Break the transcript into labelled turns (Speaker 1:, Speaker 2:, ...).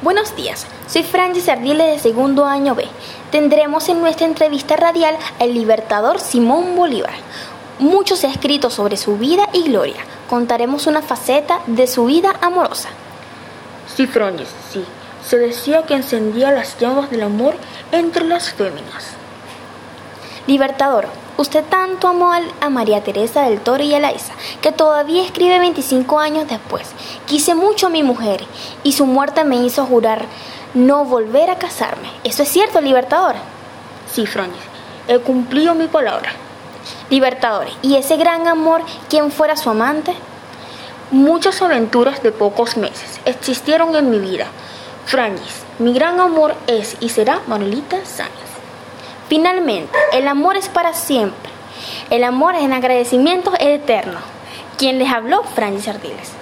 Speaker 1: Buenos días, soy Francis Ardiles de segundo año B. Tendremos en nuestra entrevista radial al libertador Simón Bolívar. Mucho se ha escrito sobre su vida y gloria. Contaremos una faceta de su vida amorosa.
Speaker 2: Sí, Francis, sí. Se decía que encendía las llamas del amor entre las féminas.
Speaker 1: Libertador, usted tanto amó a María Teresa del Toro y a Laisa, que todavía escribe 25 años después. Quise mucho a mi mujer y su muerte me hizo jurar no volver a casarme. ¿Eso es cierto, Libertador?
Speaker 2: Sí, Francis, he cumplido mi palabra.
Speaker 1: Libertador, ¿y ese gran amor, quién fuera su amante?
Speaker 2: Muchas aventuras de pocos meses existieron en mi vida. Francis, mi gran amor es y será Manolita Sáenz.
Speaker 1: Finalmente, el amor es para siempre. El amor en agradecimiento eterno. Quien les habló, Francis Ardiles.